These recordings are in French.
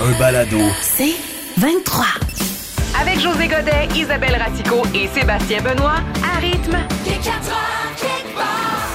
Un balado. C'est 23. Avec José Godet, Isabelle Ratico et Sébastien Benoît, à rythme.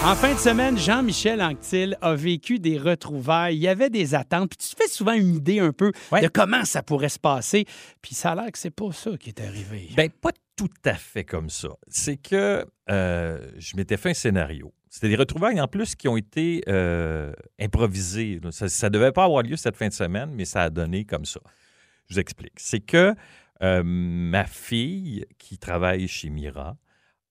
En fin de semaine, Jean-Michel Anctil a vécu des retrouvailles. Il y avait des attentes. Puis tu te fais souvent une idée un peu Ouais. de comment ça pourrait se passer. Puis ça a l'air que c'est pas ça qui est arrivé. Ben, pas tout à fait comme ça. C'est que euh, je m'étais fait un scénario. C'était des retrouvailles en plus qui ont été euh, improvisées. Ça ne devait pas avoir lieu cette fin de semaine, mais ça a donné comme ça. Je vous explique. C'est que euh, ma fille, qui travaille chez Mira,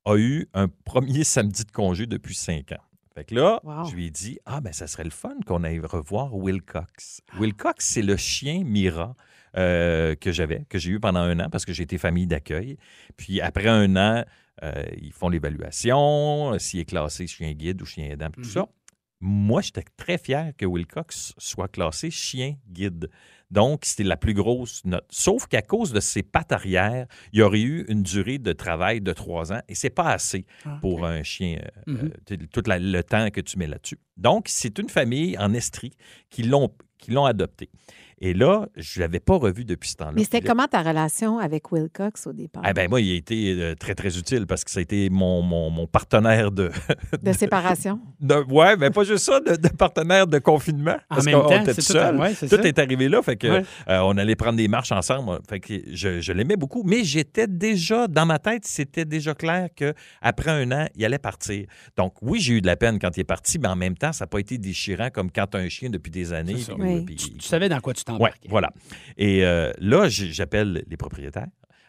a eu un premier samedi de congé depuis cinq ans. Fait que là, Wow. je lui ai dit Ah, ben, ça serait le fun qu'on aille revoir Will Cox. Will Cox, c'est le chien Mira euh, que j'avais, que j'ai eu pendant un an parce que j'ai été famille d'accueil. Puis après un an, euh, ils font l'évaluation, euh, s'il est classé chien guide ou chien aidant, tout ça. Moi, j'étais très fier que Will Cox soit classé chien guide. Donc, c'était la plus grosse note. Sauf qu'à cause de ses pattes arrière, il y aurait eu une durée de travail de trois ans et c'est pas assez pour un chien, euh, Mhm. tout la- le temps que tu mets là-dessus. Donc, c'est une famille en Estrie qui l'ont qui l'ont adopté. Et là, je ne l'avais pas revu depuis ce temps-là. Mais c'était comment ta relation avec Will Cox au départ? ah ben moi, il a été euh, très, très utile parce que ça a été mon, mon, mon partenaire de... de séparation? de ouais, mais pas juste ça, de, de partenaire de confinement. En Parce même qu'on temps, était tout seul. ouais, tout ça. est arrivé là. Fait que Ouais. euh, on allait prendre des marches ensemble. Fait que je, je l'aimais beaucoup. Mais j'étais déjà, dans ma tête, c'était déjà clair qu'après un an, il allait partir. Donc oui, j'ai eu de la peine quand il est parti, mais en même temps, ça n'a pas été déchirant comme quand tu as un chien depuis des années. C'est ça. puis- Oui. puis- Tu, tu savais dans quoi tu Ouais, voilà. Et euh, là, j'appelle les propriétaires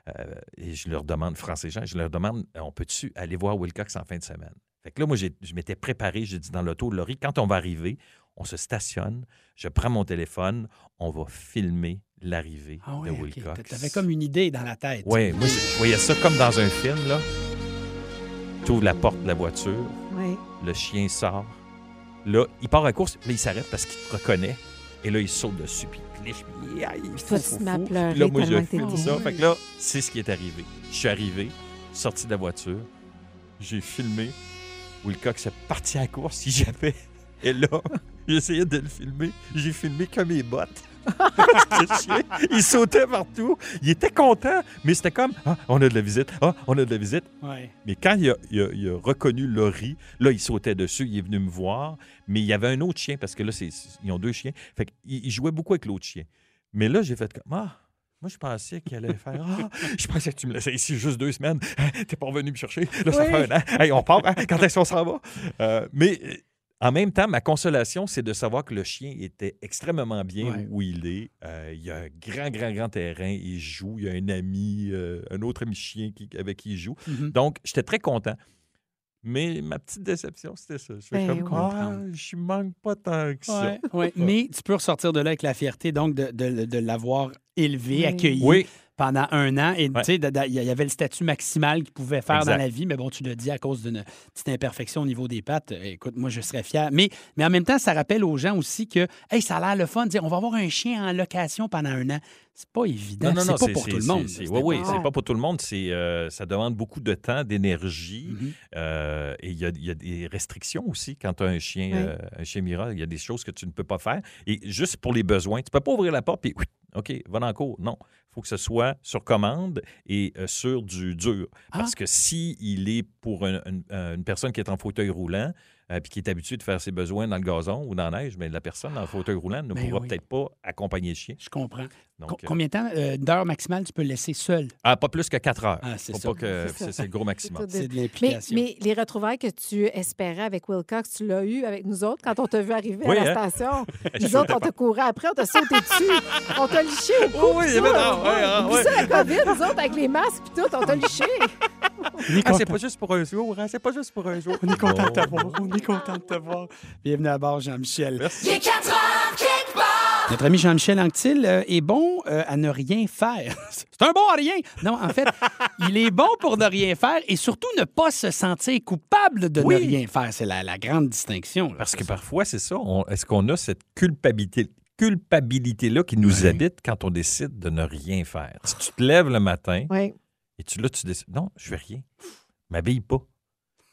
euh, et je leur demande, France et Jean, je leur demande, euh, on peut-tu aller voir Wilcox en fin de semaine? Fait que là, moi, je m'étais préparé, j'ai dit dans l'auto, Laurie, quand on va arriver, on se stationne, je prends mon téléphone, on va filmer l'arrivée Ah ouais, de. Wilcox. T'avais comme une idée dans la tête. Oui, moi, je, je voyais ça comme dans un film, là. Tu ouvres la porte de la voiture, Oui. le chien sort. Là, il part à course, là, il s'arrête parce qu'il te reconnaît. Et là, il saute dessus, puis il cliche, puis aïe, fou, tu fou, là, moi, filme t'étais- ça. Fait que là, c'est ce qui est arrivé. Je suis arrivé, sorti de la voiture, j'ai filmé. Wilcox est parti à la course, si j'avais. Et là, j'essayais de le filmer. J'ai filmé que mes bottes. Il sautait partout. Il était content, mais c'était comme Ah, on a de la visite. Ah, on a de la visite. Ouais. Mais quand il a, il a- il a reconnu Laurie, là, il sautait dessus, il est venu me voir. Mais il y avait un autre chien, parce que là, ils ont deux chiens. Fait qu'il jouait beaucoup avec l'autre chien. Mais là, j'ai fait comme Ah, moi, je pensais qu'il allait faire Ah, je pensais que tu me laissais ici juste deux semaines. T'es pas revenu me chercher. Là, ça Oui. fait un an. Hey, on part. hein? Quand est-ce qu'on s'en va? Euh, mais. En même temps, ma consolation, c'est de savoir que le chien était extrêmement bien Ouais. où il est. Euh, il y a un grand, grand, grand terrain. Il joue. Il y a un ami, euh, un autre ami chien qui- avec qui il joue. Mhm. Donc, j'étais très content. Mais ma petite déception, c'était ça. Je fais Ben comme, oui. ah, je manque pas tant que ça. Ouais, ouais. Mais tu peux ressortir de là avec la fierté, donc, de, de- de l'avoir élevé, Oui. accueilli Oui, pendant un an. Et Ouais. tu sais, il y avait le statut maximal qu'il pouvait faire dans la vie, mais bon, tu l'as dit à cause d'une petite imperfection au niveau des pattes. Euh, Écoute, moi, je serais fier. Mais, mais en même temps, ça rappelle aux gens aussi que, hey, ça a l'air le fun de dire, on va avoir un chien en location pendant un an. C'est pas évident. non, non, non, c'est pas pour tout le monde. Oui, oui, pas- c'est pas pour tout le monde. C'est, euh, ça demande beaucoup de temps, d'énergie. Mhm. euh, et il y, a, il y a des restrictions aussi quand tu as un chien, Oui. euh, un chien Mira. Il y a des choses que tu ne peux pas faire. Et juste pour les besoins, tu peux pas ouvrir la porte et OK, va dans le cours. Non. Il faut que ce soit sur commande et euh, sur du dur. Parce que si il est pour un- un- une personne qui est en fauteuil roulant, euh, puis qui est habitué de faire ses besoins dans le gazon ou dans la neige, mais la personne dans le fauteuil roulant ne Ben pourra oui. peut-être pas accompagner le chien. Je comprends. Donc, Co- euh, Combien de temps euh, d'heures maximales tu peux le laisser seul? ah, pas plus que 4 heures. Ah, c'est ça. C'est le gros maximum. tout C'est de Mais, l'implication. mais les retrouvailles que tu espérais avec Will Cox, tu l'as eu avec nous autres quand on t'a vu arriver Oui, à la hein? station. Nous autres, on t'a couru après, on t'a sauté dessus, on t'a liché au cou. Oui, avait- tout. ah, ça, la COVID, nous autres, avec les masques puis tout, on t'a liché. Ah, c'est pas juste pour un jour, hein? C'est pas juste pour un jour. On est content de t'avoir. On est content de te voir. Bienvenue à bord, Jean-Michel. Merci. Il est 4 heures, quelque part. Notre ami Jean-Michel Anctil euh, est bon euh, à ne rien faire. C'est un bon à rien. Non, en fait, il est bon pour ne rien faire et surtout ne pas se sentir coupable de Oui. ne rien faire. C'est la, la grande distinction. là. Parce que parfois, c'est ça. Est-ce qu'on a cette culpabilité, culpabilité-là qui nous habite quand on décide de ne rien faire? Si tu te lèves le matin Oui. et tu, là, tu décides, non, je fais rien. M'habille pas.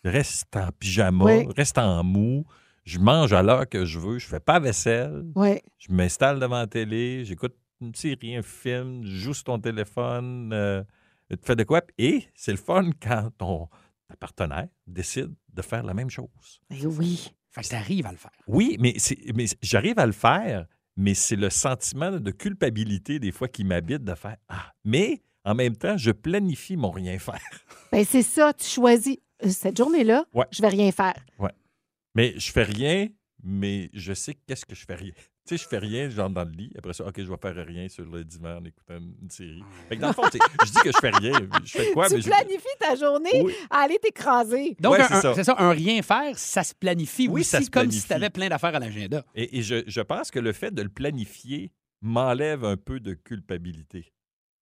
Reste en pyjama, Oui. reste en mou. Je mange à l'heure que je veux. Je fais pas vaisselle. Oui. Je m'installe devant la télé. J'écoute une série, un film. Je joue sur ton téléphone. euh, tu fais de quoi? Et c'est le fun quand ton ta partenaire décide de faire la même chose. Eh oui. Fait que t'arrives à le faire. Oui, mais, c'est- mais j'arrive à le faire, mais c'est le sentiment de culpabilité des fois qui m'habite de faire Ah, mais en même temps, je planifie mon rien faire. Ben, c'est ça, tu choisis. Euh, Cette journée-là, Ouais. je vais rien faire. Mais je fais rien, mais je sais qu'est-ce que je fais rien. Tu sais, je fais rien, genre dans le lit. Après ça, OK, je vais faire rien sur le divan en écoutant une série. Fait que dans le fond, je dis que je fais rien. Je fais quoi? tu mais je- planifies ta journée Oui. à aller t'écraser. Donc, Ouais, un- c'est ça. c'est ça. un rien faire, ça se planifie Oui, aussi, ça se comme si tu avais plein d'affaires à l'agenda. Et, et je, je pense que le fait de le planifier m'enlève un peu de culpabilité.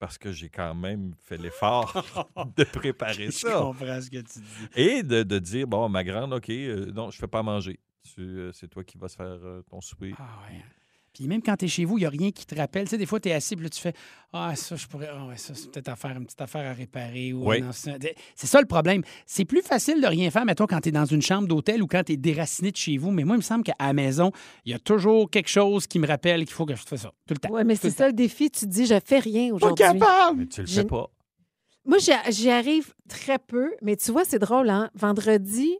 Parce que j'ai quand même fait l'effort de préparer Je ça. comprends ce que tu dis. Et de, de dire, bon, ma grande, OK, euh, non, je ne fais pas manger. Euh, c'est toi qui vas se faire euh, ton souper. Ah ouais. Puis même quand tu es chez vous, il n'y a rien qui te rappelle. Tu sais, des fois, tu es assis, puis là, tu fais Ah, ça, je pourrais. Ah, ouais, ça, c'est peut-être à faire, une petite affaire à réparer. Ou Oui. non, c'est c'est ça le problème. C'est plus facile de rien faire, mettons, quand tu es dans une chambre d'hôtel ou quand tu es déraciné de chez vous. Mais moi, il me semble qu'à la maison, il y a toujours quelque chose qui me rappelle qu'il faut que je fasse ça. Tout le temps. Oui, mais Tout c'est le ça le défi. Tu te dis, je fais rien aujourd'hui. Mais tu le fais pas. Moi, j'y- j'y arrive très peu, mais tu vois, c'est drôle, hein? Vendredi,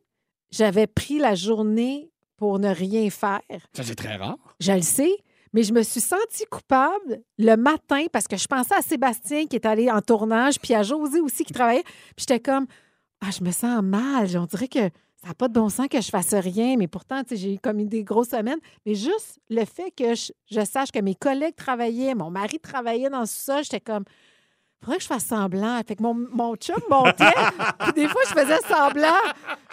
j'avais pris la journée pour ne rien faire. Ça, c'est très rare. Je le sais, mais je me suis sentie coupable le matin parce que je pensais à Sébastien qui est allé en tournage, puis à José aussi qui travaillait. Puis j'étais comme, ah, je me sens mal. On dirait que ça n'a pas de bon sens que je fasse rien, mais pourtant, j'ai eu comme eu des grosses semaines. Mais juste le fait que je, je sache que mes collègues travaillaient, mon mari travaillait dans ça, j'étais comme, faudrait que je fasse semblant. Fait que mon, mon chum montait, puis des fois, je faisais semblant.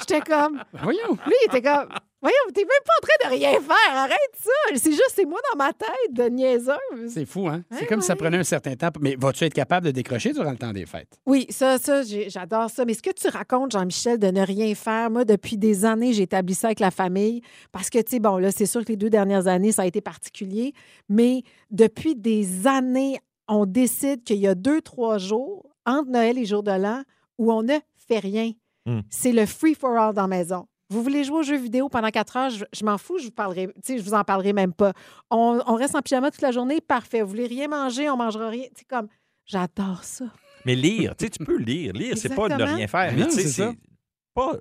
J'étais comme, Voyons. lui, il était comme, voyons, t'es même pas en train de rien faire, arrête ça. C'est juste, c'est moi dans ma tête de niaiseuse. C'est fou, hein? C'est Ouais, comme si ça prenait un certain temps. Mais vas-tu être capable de décrocher durant le temps des fêtes? Oui, ça, ça, j'adore ça. Mais ce que tu racontes, Jean-Michel, de ne rien faire, moi, depuis des années, j'ai établi ça avec la famille. Parce que, tu sais, bon, là, c'est sûr que les deux dernières années, ça a été particulier. Mais depuis des années, on décide qu'il y a deux, trois jours, entre Noël et jour de l'an, où on ne fait rien. Hmm. C'est le free for all dans la maison. Vous voulez jouer aux jeux vidéo pendant quatre heures, je, je m'en fous, je vous parlerai, tu sais, je vous en parlerai même pas. On, on reste en pyjama toute la journée, parfait. Vous voulez rien manger, on mangera rien. Tu sais, comme, j'adore ça. Mais lire, tu sais, tu peux lire. Lire, c'est pas de ne rien faire. Mais non, tu sais, c'est pas,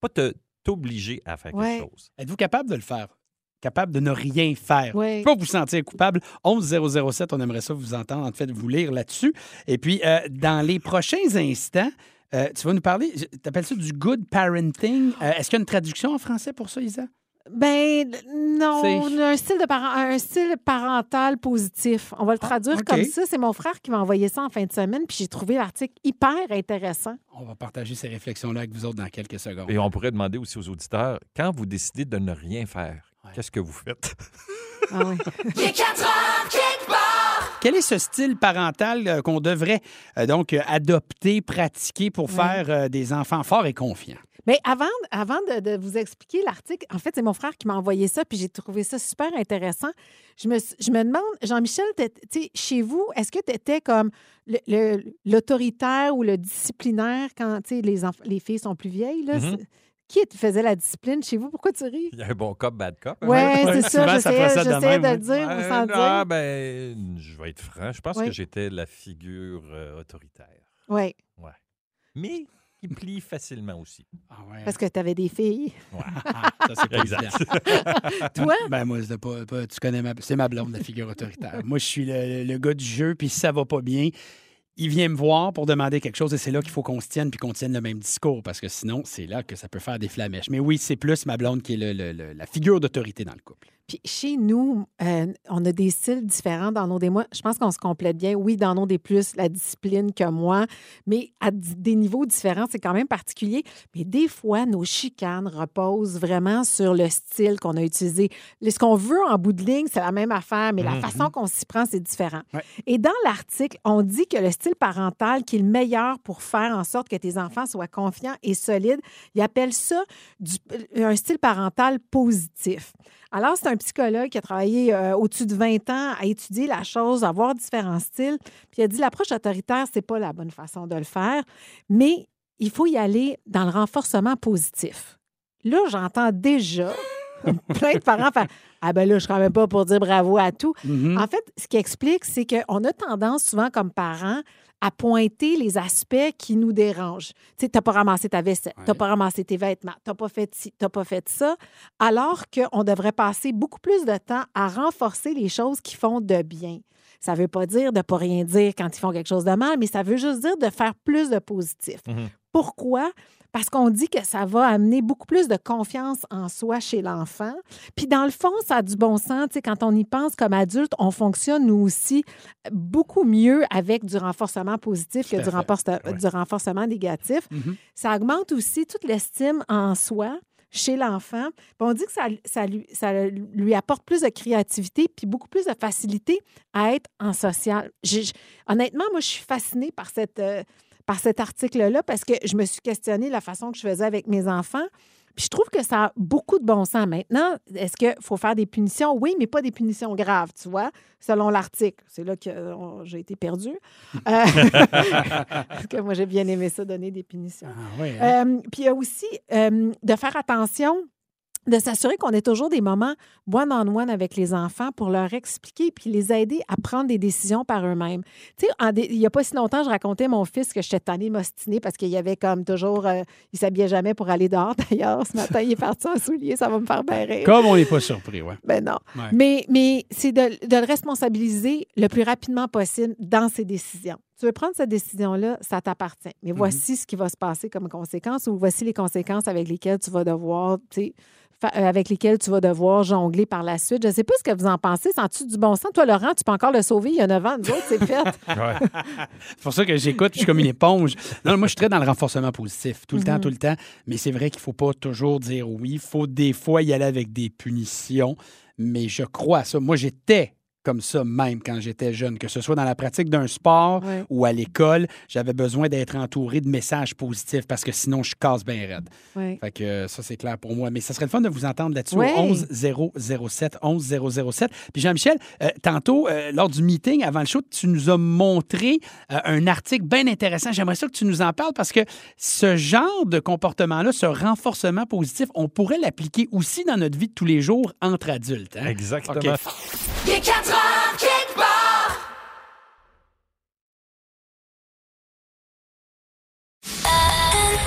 pas te- t'obliger à faire Ouais. quelque chose. Êtes-vous capable de le faire? Capable de ne rien faire? Ouais. Pas vous sentir coupable. 11007, on aimerait ça vous entendre, en fait, vous lire là-dessus. Et puis, euh, dans les prochains instants, euh, tu vas nous parler, tu appelles ça du good parenting? Euh, Est-ce qu'il y a une traduction en français pour ça, Isa? Ben non, un style, de parent- un style parental positif. On va le Ah, traduire comme ça. C'est mon frère qui m'a envoyé ça en fin de semaine, puis j'ai trouvé l'article hyper intéressant. On va partager ces réflexions-là avec vous autres dans quelques secondes. Et on pourrait demander aussi aux auditeurs, quand vous décidez de ne rien faire, Ouais. qu'est-ce que vous faites? Ah oui. Quel est ce style parental euh, qu'on devrait euh, donc euh, adopter, pratiquer pour faire des enfants forts et confiants? Mais avant, avant de, de vous expliquer l'article, en fait, c'est mon frère qui m'a envoyé ça, puis j'ai trouvé ça super intéressant. Je me, je me demande, Jean-Michel, chez vous, est-ce que tu étais comme l'autoritaire ou le disciplinaire quand les, les filles sont plus vieilles? Là? Mhm. C'est- Qui faisait la discipline chez vous? Pourquoi tu ris? Il y a un bon cop, bad cop. hein? Oui, ouais, c'est ça. J'essayais de même, de oui. le dire ou sans ah, dire. ben, je vais être franc. Je pense Oui. que j'étais la figure euh, autoritaire. Oui, Mais qui plie facilement aussi. Ah ouais. parce que tu avais des filles. Ça, c'est pas Exact. Toi? Ben moi, c'est pas, pas- tu connais ma, c'est ma blonde, la figure autoritaire. moi, je suis le, le gars du jeu, puis si ça va pas bien, il vient me voir pour demander quelque chose et c'est là qu'il faut qu'on se tienne puis qu'on tienne le même discours parce que sinon, c'est là que ça peut faire des flamèches. Mais oui, c'est plus ma blonde qui est la figure d'autorité dans le couple. Puis chez nous, euh, on a des styles différents dans nos des mois. Je pense qu'on se complète bien. Oui, dans nos des plus la discipline que moi, mais à des niveaux différents, c'est quand même particulier. Mais des fois, nos chicanes reposent vraiment sur le style qu'on a utilisé. Ce qu'on veut en bout de ligne, c'est la même affaire, mais la façon qu'on s'y prend, c'est différent. Ouais. Et dans l'article, on dit que le style parental qui est le meilleur pour faire en sorte que tes enfants soient confiants et solides, ils appellent ça du- un style parental positif. Alors, c'est un psychologue qui a travaillé euh, au-dessus de 20 ans à étudier la chose, à voir différents styles. Puis il a dit l'approche autoritaire, c'est pas la bonne façon de le faire, mais il faut y aller dans le renforcement positif. Là, j'entends déjà plein de parents faire Ah ben là, je ne quand même pas pour dire bravo à tout. Mhm. En fait, ce qui explique, c'est qu'on a tendance souvent comme parents à pointer les aspects qui nous dérangent. Tu sais, t'as pas ramassé ta vaisselle, t'as Ouais. pas ramassé tes vêtements, t'as pas fait ci, t'as pas fait ça, alors qu'on devrait passer beaucoup plus de temps à renforcer les choses qui font de bien. Ça veut pas dire de pas rien dire quand ils font quelque chose de mal, mais ça veut juste dire de faire plus de positif. Mhm. Pourquoi? Parce qu'on dit que ça va amener beaucoup plus de confiance en soi chez l'enfant. Puis dans le fond, ça a du bon sens. Tu sais, quand on y pense comme adulte, on fonctionne nous aussi beaucoup mieux avec du renforcement positif que du, renforce- Ouais. du renforcement négatif. Mhm. Ça augmente aussi toute l'estime en soi chez l'enfant. On dit que ça, ça lui, ça lui apporte plus de créativité puis beaucoup plus de facilité à être en social. Honnêtement, moi, je suis fascinée par cette... euh, par cet article-là parce que je me suis questionnée la façon que je faisais avec mes enfants. Puis je trouve que ça a beaucoup de bon sens. Maintenant, est-ce qu'il faut faire des punitions? Oui, mais pas des punitions graves, tu vois, selon l'article. C'est là que euh, j'ai été perdue. Euh, parce que moi, j'ai bien aimé ça, donner des punitions. Ah, oui, hein? Euh, puis il y a aussi de faire attention, de s'assurer qu'on ait toujours des moments one-on-one avec les enfants pour leur expliquer puis les aider à prendre des décisions par eux-mêmes. Tu sais, il n'y a pas si longtemps, je racontais à mon fils que j'étais tannée m'ostiner parce qu'il y avait comme toujours, euh, il s'habillait jamais pour aller dehors. D'ailleurs, ce matin, il est parti en souliers, ça va me faire rire. Comme on n'est pas surpris, ouais. Ben non. Ouais. Mais, mais c'est de, de le responsabiliser le plus rapidement possible dans ses décisions. Tu veux prendre cette décision-là, ça t'appartient. Mais Mhm. voici ce qui va se passer comme conséquence ou voici les conséquences avec lesquelles tu vas devoir, tu sais, fa- euh, avec lesquelles tu vas devoir jongler par la suite. Je ne sais pas ce que vous en pensez. Sens-tu du bon sens? Toi, Laurent, tu peux encore le sauver il y a 9 ans. Nous autres, c'est fait. C'est pour ça que j'écoute, je suis comme une éponge. Non, moi, je suis très dans le renforcement positif, tout le temps, tout le temps. Mais c'est vrai qu'il ne faut pas toujours dire oui. Il faut des fois y aller avec des punitions. Mais je crois à ça. Moi, j'étais comme ça même quand j'étais jeune, que ce soit dans la pratique d'un sport Ouais. ou à l'école, j'avais besoin d'être entouré de messages positifs parce que sinon, je casse bien raide. Oui. Fait que euh, ça, c'est clair pour moi. Mais ça serait le fun de vous entendre là-dessus Ouais. au 11 007, 11 007. Puis Jean-Michel, euh, tantôt, euh, lors du meeting avant le show, tu nous as montré euh, un article bien intéressant. J'aimerais ça que tu nous en parles parce que ce genre de comportement-là, ce renforcement positif, on pourrait l'appliquer aussi dans notre vie de tous les jours entre adultes. hein? Exactement. OK.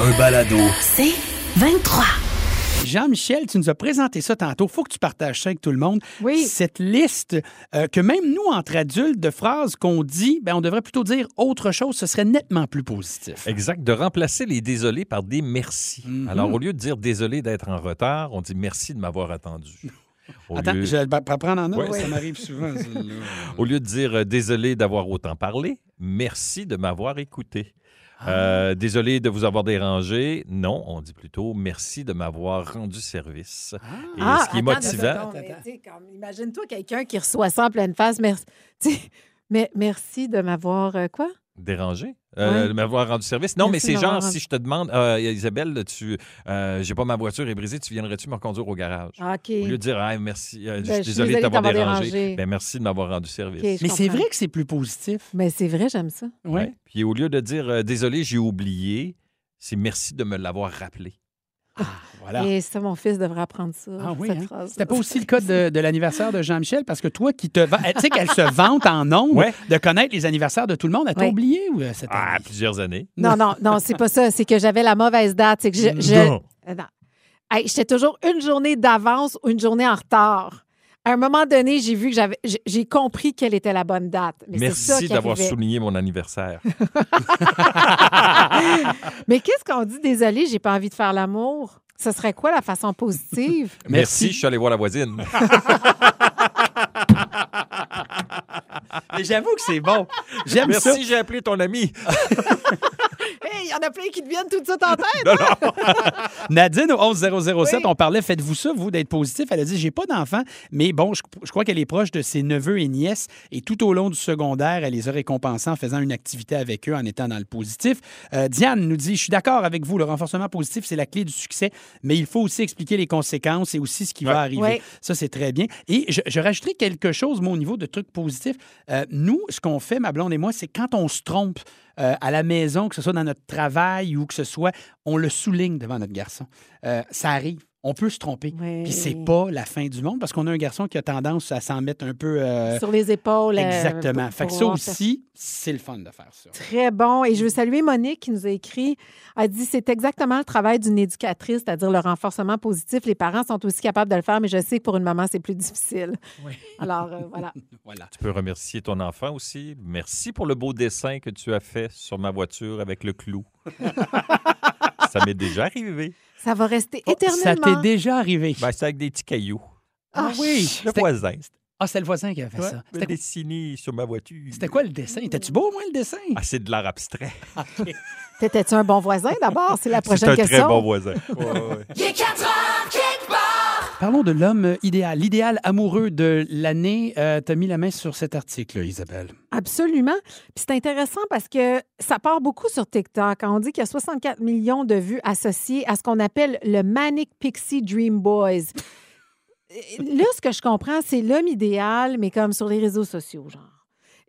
Un balado. C'est 23. Jean-Michel, tu nous as présenté ça tantôt. Il faut que tu partages ça avec tout le monde. Oui. Cette liste euh, que même nous, entre adultes, de phrases qu'on dit, ben, on devrait plutôt dire autre chose, ce serait nettement plus positif. Exact, de remplacer les désolés par des merci. Mhm. Alors, au lieu de dire désolé d'être en retard, on dit merci de m'avoir attendu. Au Attends, lieu- je vais le prendre en note, Ouais. ça m'arrive souvent. Au lieu de dire euh, désolé d'avoir autant parlé, merci de m'avoir écouté. Ah. Euh, désolé de vous avoir dérangé. Non, on dit plutôt merci de m'avoir rendu service. Et Ah, ce qui est attends, motivant, sais, comme, Imagine-toi quelqu'un qui reçoit ça en pleine face. Merci, mais, merci de m'avoir euh, quoi? dérangé, euh, Ouais. de m'avoir rendu service. Non, Merci mais c'est genre, si je te demande, euh, Isabelle, tu, euh, j'ai pas ma voiture est brisée, tu viendrais-tu me conduire au garage? Ah, OK. Au lieu de dire, ah, merci, euh, je Ben, suis je suis désolé de t'avoir dérangé. dérangé. Ben, merci de m'avoir rendu service. Mais c'est vrai que c'est plus positif. Mais c'est vrai, j'aime ça. Oui. Ouais. Puis au lieu de dire euh, désolé, j'ai oublié, c'est merci de me l'avoir rappelé. Voilà. Et ça, mon fils devrait apprendre ça. Ah oui, cette hein? phrase. C'était pas aussi le cas de, de l'anniversaire de Jean-Michel, parce que toi qui te... Tu sais qu'elle se vante en nombre Ouais. de connaître les anniversaires de tout le monde. Elle t'a Oui. oublié ou euh, cette Ah, plusieurs années. Non, non, non, c'est pas ça. C'est que j'avais la mauvaise date. C'est que je. je- Non. Euh, non. Hey, J'étais toujours une journée d'avance ou une journée en retard. À un moment donné, j'ai vu que j'avais. j'ai- compris quelle était la bonne date. Mais Merci d'avoir souligné mon anniversaire. Mais qu'est-ce qu'on dit? Désolé, j'ai pas envie de faire l'amour. Ce serait quoi la façon positive? Merci, Merci. je suis allé voir la voisine. Mais J'avoue que c'est bon. J'aime ça. Merci, j'ai appelé ton ami. Il y en a plein qui te viennent tout de suite en tête. Nadine, au 11007, Oui. on parlait, faites-vous ça, vous, d'être positif. Elle a dit, j'ai pas d'enfant, mais bon, je, je crois qu'elle est proche de ses neveux et nièces. Et tout au long du secondaire, elle les a récompensés en faisant une activité avec eux, en étant dans le positif. Euh, Diane nous dit, je suis d'accord avec vous, le renforcement positif, c'est la clé du succès, mais il faut aussi expliquer les conséquences et aussi ce qui va arriver. Ouais. Ça, c'est très bien. Et je, je rajouterai quelque chose, moi, au niveau de trucs positifs. Euh, nous, ce qu'on fait, ma blonde et moi, c'est quand on se trompe euh, à la maison, que ce soit dans notre travail ou que ce soit, on le souligne devant notre garçon. Euh, ça arrive. On peut se tromper. Oui. Puis c'est pas la fin du monde parce qu'on a un garçon qui a tendance à s'en mettre un peu. euh, Sur les épaules. euh, exactement. pour- fait que pour ça aussi, c'est le fun de faire ça. Très bon. Et je veux saluer Monique qui nous a écrit. Elle dit c'est exactement le travail d'une éducatrice, c'est-à-dire le renforcement positif. Les parents sont aussi capables de le faire, mais je sais que pour une maman, c'est plus difficile. Alors, euh, voilà. Voilà. Tu peux remercier ton enfant aussi. Merci pour le beau dessin que tu as fait sur ma voiture avec le clou. ça m'est déjà arrivé. Ça va rester Oh, ça éternellement. t'est déjà arrivé. Ben, c'est avec des petits cailloux. Ah, oui. Le voisin. Ah, c'est le voisin qui a fait Ouais, ça. C'était dessiné sur ma voiture. C'était quoi le dessin? Était-tu beau, moi, le dessin? Ah, c'est de l'art abstrait. T'étais-tu un bon voisin d'abord? C'est la C'est prochaine un question. très bon voisin. Parlons de l'homme idéal, l'idéal amoureux de l'année. Euh, T'as mis la main sur cet article, Isabelle. Absolument. Puis c'est intéressant parce que ça part beaucoup sur TikTok. On dit qu'il y a 64 millions de vues associées à ce qu'on appelle le Manic Pixie Dream Boys. Là, ce que je comprends, c'est l'homme idéal, mais comme sur les réseaux sociaux, genre.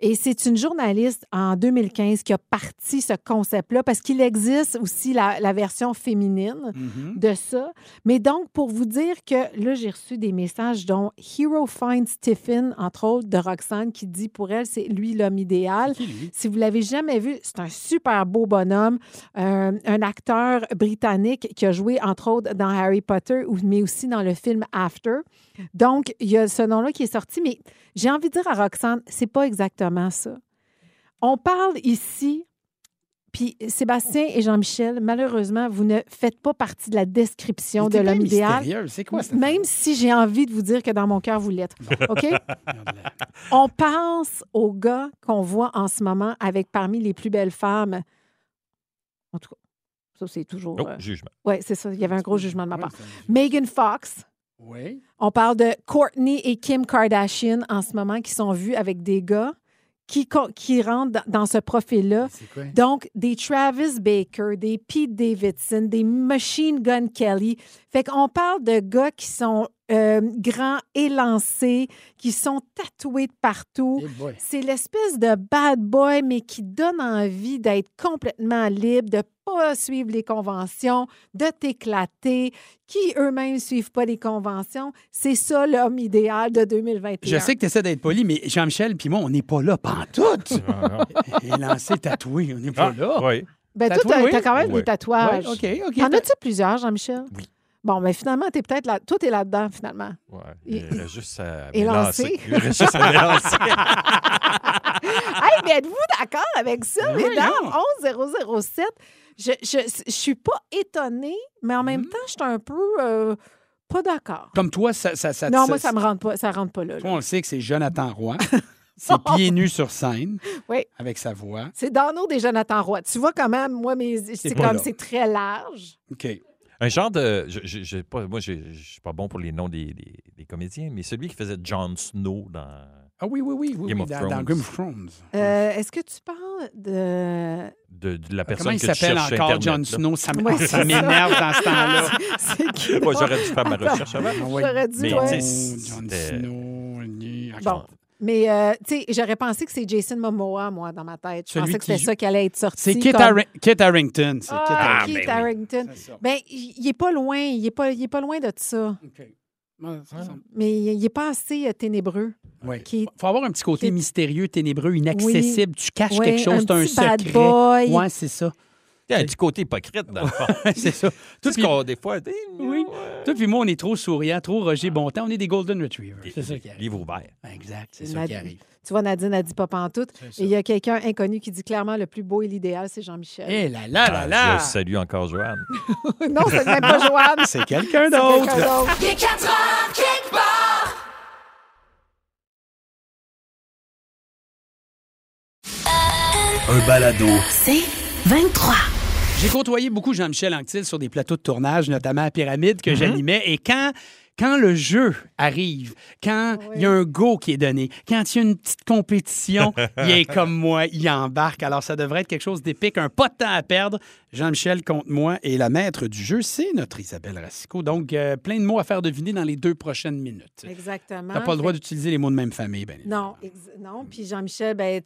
Et c'est une journaliste en 2015 qui a parti ce concept-là parce qu'il existe aussi la, la version féminine de ça. Mais donc, pour vous dire que là, j'ai reçu des messages dont Hero Find Stephen, entre autres, de Roxane, qui dit pour elle, c'est lui l'homme idéal. Lui? Si vous l'avez jamais vu, c'est un super beau bonhomme, euh, un acteur britannique qui a joué, entre autres, dans Harry Potter, mais aussi dans le film After. Donc, il y a ce nom-là qui est sorti, mais j'ai envie de dire à Roxane, c'est pas exactement ça. On parle ici, puis Sébastien et Jean-Michel, malheureusement, vous ne faites pas partie de la description de l'homme idéal. C'est quoi ça? Même si j'ai envie de vous dire que dans mon cœur, vous l'êtes. OK? On pense aux gars qu'on voit en ce moment avec parmi les plus belles femmes. En tout cas, ça, c'est toujours. Oh, euh, jugement. Oui, c'est ça. Il y avait un gros jugement de ma part. Megan Fox. Oui. On parle de Courtney et Kim Kardashian en ce moment qui sont vus avec des gars qui, qui rentrent dans- ce profil-là. Donc, des Travis Baker, des Pete Davidson, des Machine Gun Kelly. Fait qu'on parle de gars qui sont euh, grands, élancés, qui sont tatoués de partout. C'est l'espèce de bad boy, mais qui donne envie d'être complètement libre, de pas suivre les conventions, de t'éclater, qui eux-mêmes suivent pas les conventions? C'est ça l'homme idéal de 2021. Je sais que tu essaies d'être poli, mais Jean-Michel puis moi, on n'est pas là pantoute. Et lancé tatoué, on n'est pas là. Ah, Oui. Ben, toi, Tatoué, t'as oui. quand même des tatouages. Ouais, OK, OK. En as-tu plusieurs, Jean-Michel? Oui. Bon, mais finalement, t'es peut-être là. Toi, t'es là-dedans, finalement. Ouais. Et- Il reste juste à lancer. Il reste juste à hey, mais êtes-vous d'accord avec ça, Oui, mesdames? non. 11007. Je, je, je suis pas étonnée, mais en Mm. même temps, je suis un peu euh, pas d'accord. Comme toi, ça, ça, ça Non, moi, ça me rentre pas, ça rentre pas là. là. Toi, on le sait que c'est Jonathan Roy. C'est pieds nus sur scène. Oui. Avec sa voix. C'est Dano des Jonathan Roy. Tu vois quand même, moi, mes, c'est comme c'est très large. OK. Un genre de. je- je- pas, moi, je je suis pas bon pour les noms des, des- des comédiens, mais celui qui faisait Jon Snow dans. Ah oui, oui, oui. oui, Game oui, of dans, Thrones. dans Game of Thrones. Euh, Est-ce que tu parles de. De, de la personne Comment il s'appelle encore, Jon. Snow? Ça m'énerve dans ce temps-là. c'est qui? Moi, j'aurais dû faire ma recherche avant. Ah. J'aurais dû, Mais ouais. sais, Jon Snow. Bon. Mais, euh, tu sais, j'aurais pensé que c'est Jason Momoa, moi, dans ma tête. Je Celui pensais que qui c'était joue- ça qui allait être sorti. C'est Kit, comme- Kit Harington. C'est Kit Ah, Harington. Kit Harington. C'est ça. Ben, il il est pas loin. Il est pas, il est pas loin de ça. OK. Ouais, c'est ça. Mais il il est pas assez euh, ténébreux. Ouais. Qui- faut avoir un petit côté mystérieux, ténébreux, inaccessible. Tu caches quelque chose, un t'as un petit bad secret. boy. Ouais, c'est ça. Il y a un petit côté hypocrite, dans le fond. c'est ça. Tout ce qu'on, des fois, Oui. Toi puis moi, on est trop souriant, trop Roger Bontemps. On est des Golden Retrievers. C'est ça qui arrive. livre ouvert. Exact, c'est ça qui arrive. Tu vois, Nadine a dit pas pantoute. Et il y a quelqu'un inconnu qui dit clairement le plus beau et l'idéal, c'est Jean-Michel. Eh là là là Ah, là! Je salue encore Joanne. non, c'est même pas Joanne. C'est quelqu'un C'est d'autre. quelqu'un d'autre. Il est 4 heures, quelque part. Un balado. C'est 23. J'ai côtoyé beaucoup Jean-Michel Anctil sur des plateaux de tournage, notamment à Pyramide, que j'animais. Et quand, quand le jeu arrive, quand il y a un go qui est donné, quand il y a une petite compétition, il est comme moi, il embarque. Alors, ça devrait être quelque chose d'épique, un pas de temps à perdre. Jean-Michel contre moi et la maître du jeu, c'est notre Isabelle Racicot. Donc, euh, plein de mots à faire deviner dans les deux prochaines minutes. Exactement. T'as pas le droit d'utiliser les mots de même famille, ben Non, non. Puis Jean-Michel, ben,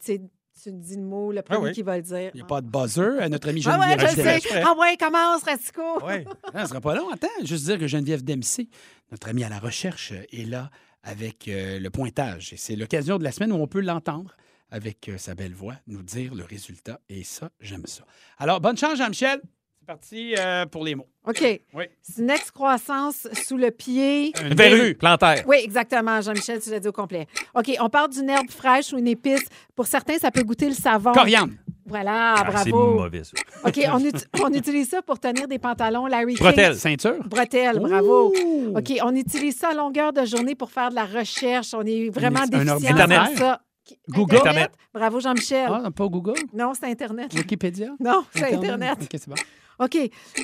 tu dis le mot, le premier oui. qui va le dire. Il n'y a pas de buzzer. Euh, Notre ami Ah ouais, Geneviève je sais. Ah ouais, commence, Ratico. Oui. Ah, ça sera pas long. Attends, juste dire que Geneviève Dempsey, notre amie à la recherche, euh, est là avec euh, le pointage. Et c'est l'occasion de la semaine où on peut l'entendre avec euh, sa belle voix nous dire le résultat. Et ça, j'aime ça. Alors, bonne chance, Jean-Michel. C'est parti euh, pour les mots. OK. Oui. C'est une excroissance sous le pied. Une Verrue, plantaire. Oui, exactement, Jean-Michel, tu l'as dit au complet. OK, on parle d'une herbe fraîche ou une épice. Pour certains, ça peut goûter le savon. Coriandre. Voilà, Ah, c'est bravo. mauvais, ça. OK, on, ut- on utilise ça pour tenir des pantalons Larry King. Bretelles. Ceinture. Bretelles, bravo. Ouh. OK, on utilise ça à longueur de journée pour faire de la recherche. On est vraiment Un déficient ordinateur. dans ça. Google. Internet. Bravo, Jean-Michel. Ah, pas Google? Non, c'est Internet. Wikipédia? Non, c'est Internet. OK, c'est bon. OK.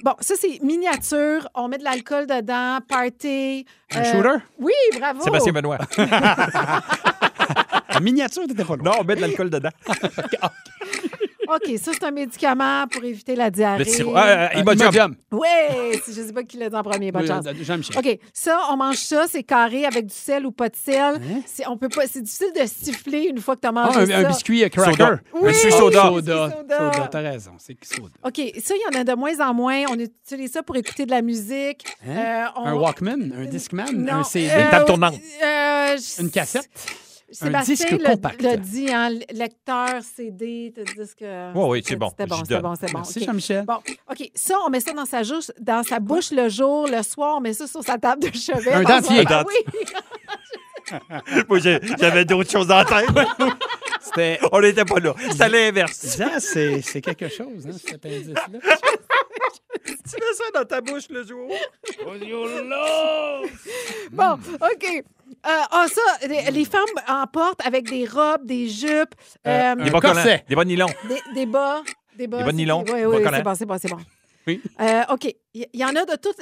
Bon, ça, c'est miniature. On met de l'alcool dedans, party. Un euh, shooter? Oui, bravo. Sébastien Benoît. En miniature, t'étais pas loin. non, on met de l'alcool dedans. OK, ça, c'est un médicament pour éviter la diarrhée. Le sirop. Ah, euh, Imodium. Imodium. Oui, je ne sais pas qui l'a dit en premier. Bonne chance. euh, Jean-Michel. OK, ça, on mange ça, c'est carré avec du sel ou pas de sel. Hein? C'est, on peut pas, c'est difficile de siffler une fois que tu as Ah, mangé un, ça. un biscuit euh, cracker. Soda. Oui, Un sucre Ah, soda. Soda. Soda. Soda, t'as raison. C'est soda. OK, ça, il y en a de moins en moins. On utilise ça pour écouter de la musique. Hein? Euh, on- Un Walkman, un Discman, Non, un CD, euh, table tournante. euh, je- une cassette. Sébastien disque le- compact. l'a dit, hein, lecteur, CD, t'as disque... Oui, oui, c'est bon. C'était bon, c'était bon, c'était bon. Merci, OK. Jean-Michel. Bon, OK. Ça, on met ça dans sa, bouche, dans sa bouche le jour, le soir, on met ça sur sa table de chevet. Un dans dentier. un- Oui. Moi, j'avais d'autres choses en tête. C'était. on n'était pas là. C'était l'inverse. Ça, c'est c'est quelque chose, hein, cet appendice-là. Tu mets ça dans ta bouche le jour. Bon, OK. Euh, Ah, ça, les, les femmes en portent avec des robes, des jupes, euh, Des bas collants. Des bas nylons. des, des bas. Des bas. Des bas de nylon, Oui, bas oui, collants. c'est bon, c'est bon, c'est bon. Oui. Euh, OK. Il y, y en a de toutes,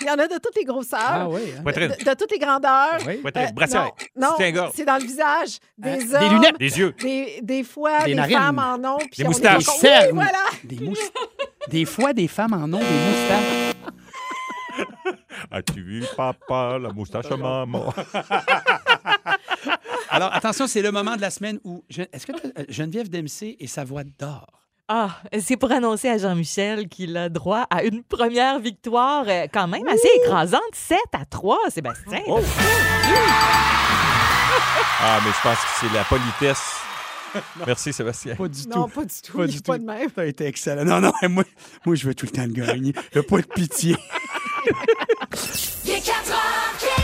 il y en a de toutes les grosseurs. Ah oui. hein. Poitrine. De, de toutes les grandeurs. Oui. Poitrine. Euh, Brassière. non, non, Soutien-gorge. c'est dans le visage des Hein? hommes. Des lunettes. Des yeux. Des, des fois, Des des, narines. femmes en ont. puis Des on est moustaches. encore- Des cernes. Oui, voilà. Des moustaches. Des fois, des femmes en ont des moustaches. As-tu vu papa, la moustache à maman? Alors, attention, c'est le moment de la semaine où. Je- Est-ce que euh, Geneviève Dempsey et sa voix d'or? Ah, c'est pour annoncer à Jean-Michel qu'il a droit à une première victoire euh, quand même assez écrasante, 7 à 3, Sébastien. Oh. Ah, mais je pense que c'est la politesse. Merci, Sébastien. Pas du Non, tout. pas du tout. Pas du pas tout. de même. Ça a été excellent. Non, non, moi, moi je veux tout le temps le gagner. Il n'y a pas de pitié.